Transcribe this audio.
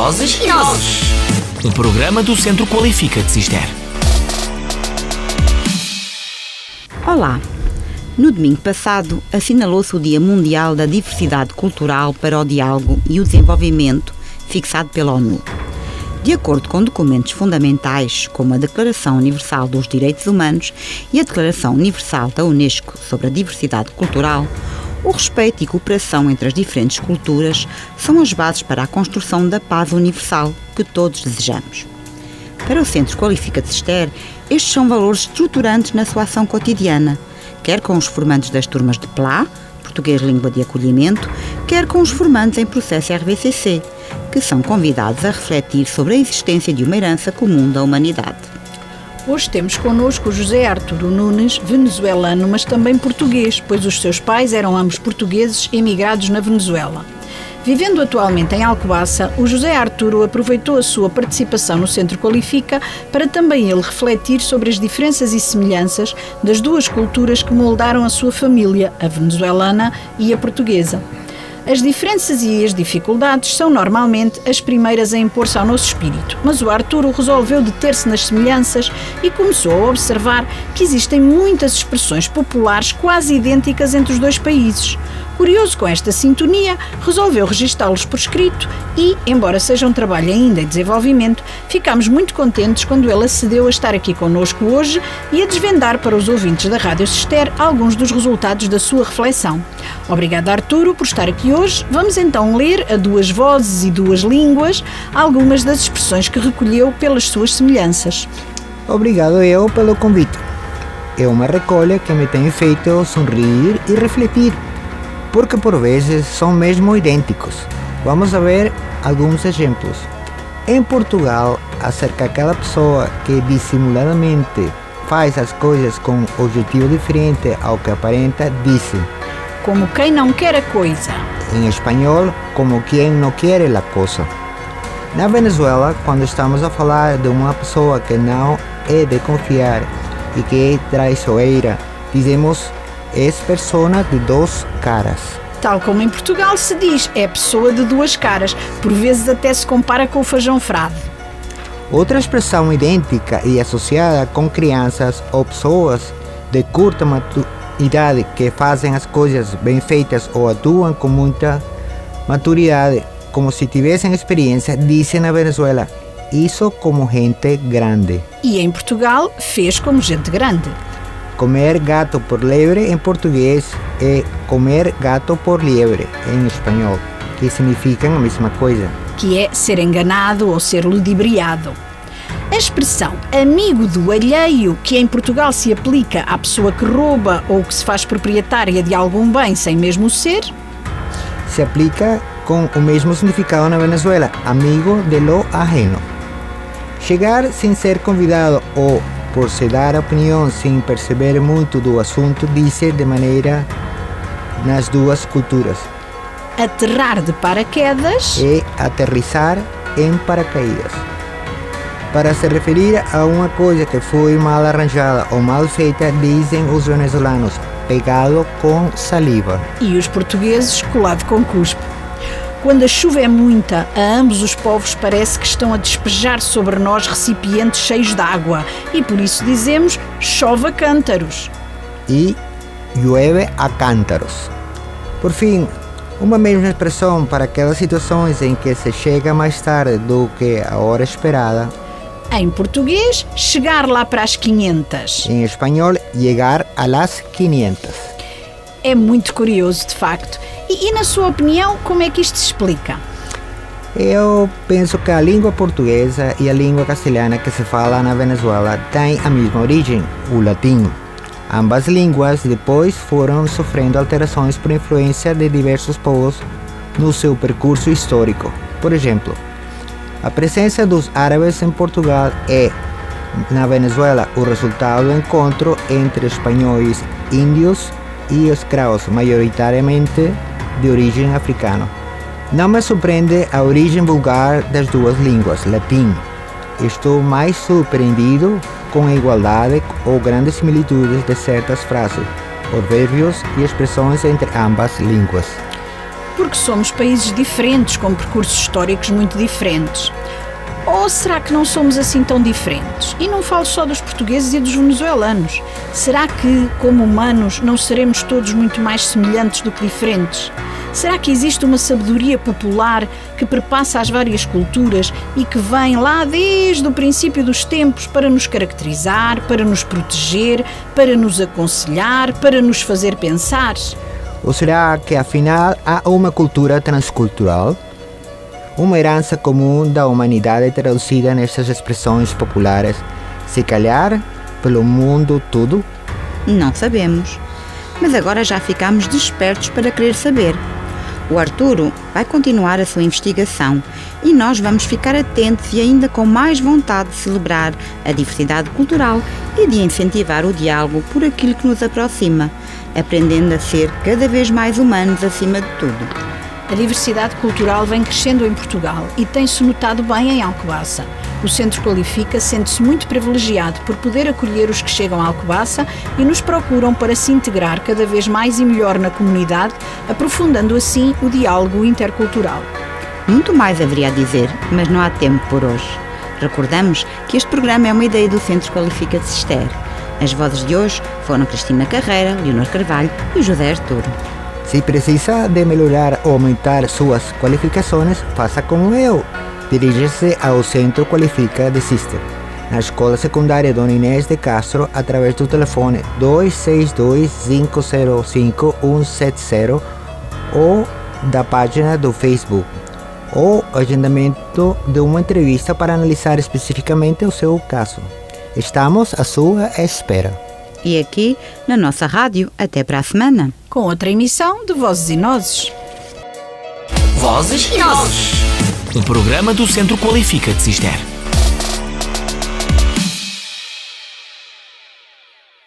Vozes e Ossos. Um programa do Centro Qualifica de Cister. Olá! No domingo passado, assinalou-se o Dia Mundial da Diversidade Cultural para o Diálogo e o Desenvolvimento, fixado pela ONU. De acordo com documentos fundamentais, como a Declaração Universal dos Direitos Humanos e a Declaração Universal da Unesco sobre a Diversidade Cultural, o respeito e cooperação entre as diferentes culturas são as bases para a construção da paz universal que todos desejamos. Para o Centro Qualifica de estes são valores estruturantes na sua ação cotidiana, quer com os formandos das turmas de PLA, Português Língua de Acolhimento, quer com os formandos em processo RVCC, que são convidados a refletir sobre a existência de uma herança comum da humanidade. Hoje temos connosco José Arturo Nunes, venezuelano, mas também português, pois os seus pais eram ambos portugueses emigrados na Venezuela. Vivendo atualmente em Alcobaça, o José Arturo aproveitou a sua participação no Centro Qualifica para também ele refletir sobre as diferenças e semelhanças das duas culturas que moldaram a sua família, a venezuelana e a portuguesa. As diferenças e as dificuldades são normalmente as primeiras a impor-se ao nosso espírito, mas o Arturo resolveu deter-se nas semelhanças e começou a observar que existem muitas expressões populares quase idênticas entre os dois países. Curioso com esta sintonia, resolveu registá-los por escrito e, embora seja um trabalho ainda em desenvolvimento, ficámos muito contentes quando ele acedeu a estar aqui connosco hoje e a desvendar para os ouvintes da Rádio Sister alguns dos resultados da sua reflexão. Obrigada, Arturo, por estar aqui hoje. Vamos então ler a duas vozes e duas línguas algumas das expressões que recolheu pelas suas semelhanças. Obrigado eu pelo convite. É uma recolha que me tem feito sorrir e refletir porque por vezes são mesmo idênticos. Vamos a ver alguns exemplos. Em Portugal, acerca daquela pessoa que dissimuladamente faz as coisas com objetivo diferente ao que aparenta, disse como quem não quer a coisa. Em espanhol, como quem não quer a coisa. Na Venezuela, quando estamos a falar de uma pessoa que não é de confiar e que é traiçoeira, dizemos é persona de duas caras. Tal como em Portugal se diz, é pessoa de duas caras, por vezes até se compara com o feijão frade. Outra expressão idêntica e associada com crianças ou pessoas de curta maturidade que fazem as coisas bem feitas ou atuam com muita maturidade, como se tivessem experiência, dizem na Venezuela, isso como gente grande. E em Portugal, fez como gente grande. Comer gato por liebre em português é comer gato por liebre em espanhol, que significam a mesma coisa. Que é ser enganado ou ser ludibriado. A expressão amigo do alheio, que em Portugal se aplica à pessoa que rouba ou que se faz proprietária de algum bem sem mesmo ser, se aplica com o mesmo significado na Venezuela, amigo de lo ajeno. Chegar sem ser convidado ou por se dar opinião sem perceber muito do assunto, disse de maneira nas duas culturas. Aterrar de paraquedas e aterrissar em paracaídas. Para se referir a uma coisa que foi mal arranjada ou mal feita, dizem os venezuelanos, pegado com saliva. E os portugueses, colado com cuspe. Quando a chuva é muita, a ambos os povos parece que estão a despejar sobre nós recipientes cheios de água e por isso dizemos chove a cântaros. E llueve a cântaros. Por fim, uma mesma expressão para aquelas situações em que se chega mais tarde do que a hora esperada. Em português, chegar lá para as 500. Em espanhol, llegar a las 500. É muito curioso, de facto. E, e, na sua opinião, como é que isto se explica? Eu penso que a língua portuguesa e a língua castelhana que se fala na Venezuela têm a mesma origem, o latim. Ambas línguas depois foram sofrendo alterações por influência de diversos povos no seu percurso histórico. Por exemplo, a presença dos árabes em Portugal é, na Venezuela, o resultado do encontro entre espanhóis, índios e escravos, maioritariamente de origem africana. Não me surpreende a origem vulgar das duas línguas, latim. Estou mais surpreendido com a igualdade ou grandes similitudes de certas frases, provérbios e expressões entre ambas línguas. porque somos países diferentes, com percursos históricos muito diferentes. Ou será que não somos assim tão diferentes? E não falo só dos portugueses e dos venezuelanos. Será que, como humanos, não seremos todos muito mais semelhantes do que diferentes? Será que existe uma sabedoria popular que perpassa as várias culturas e que vem lá desde o princípio dos tempos para nos caracterizar, para nos proteger, para nos aconselhar, para nos fazer pensar? Ou será que afinal há uma cultura transcultural? Uma herança comum da humanidade traduzida nestas expressões populares, se calhar pelo mundo todo? Não sabemos. Mas agora já ficamos despertos para querer saber. O Arturo vai continuar a sua investigação e nós vamos ficar atentos e ainda com mais vontade de celebrar a diversidade cultural e de incentivar o diálogo por aquilo que nos aproxima, aprendendo a ser cada vez mais humanos acima de tudo. A diversidade cultural vem crescendo em Portugal e tem-se notado bem em Alcobaça. O Centro Qualifica sente-se muito privilegiado por poder acolher os que chegam a Alcobaça e nos procuram para se integrar cada vez mais e melhor na comunidade, aprofundando assim o diálogo intercultural. Muito mais haveria a dizer, mas não há tempo por hoje. Recordamos que este programa é uma ideia do Centro Qualifica de Sister. As vozes de hoje foram Cristina Carreira, Leonor Carvalho e José Arturo. Se precisa de melhorar ou aumentar suas qualificações, faça como eu. Dirija-se ao Centro Qualifica de Sister, na Escola Secundária Dona Inês de Castro, através do telefone 262-505-170 ou da página do Facebook, ou agendamento de uma entrevista para analisar especificamente o seu caso. Estamos à sua espera e aqui na nossa rádio. Até para a semana. Com outra emissão de Vozes e Nozes. Vozes e Nozes. Um programa do Centro Qualifica de Cister.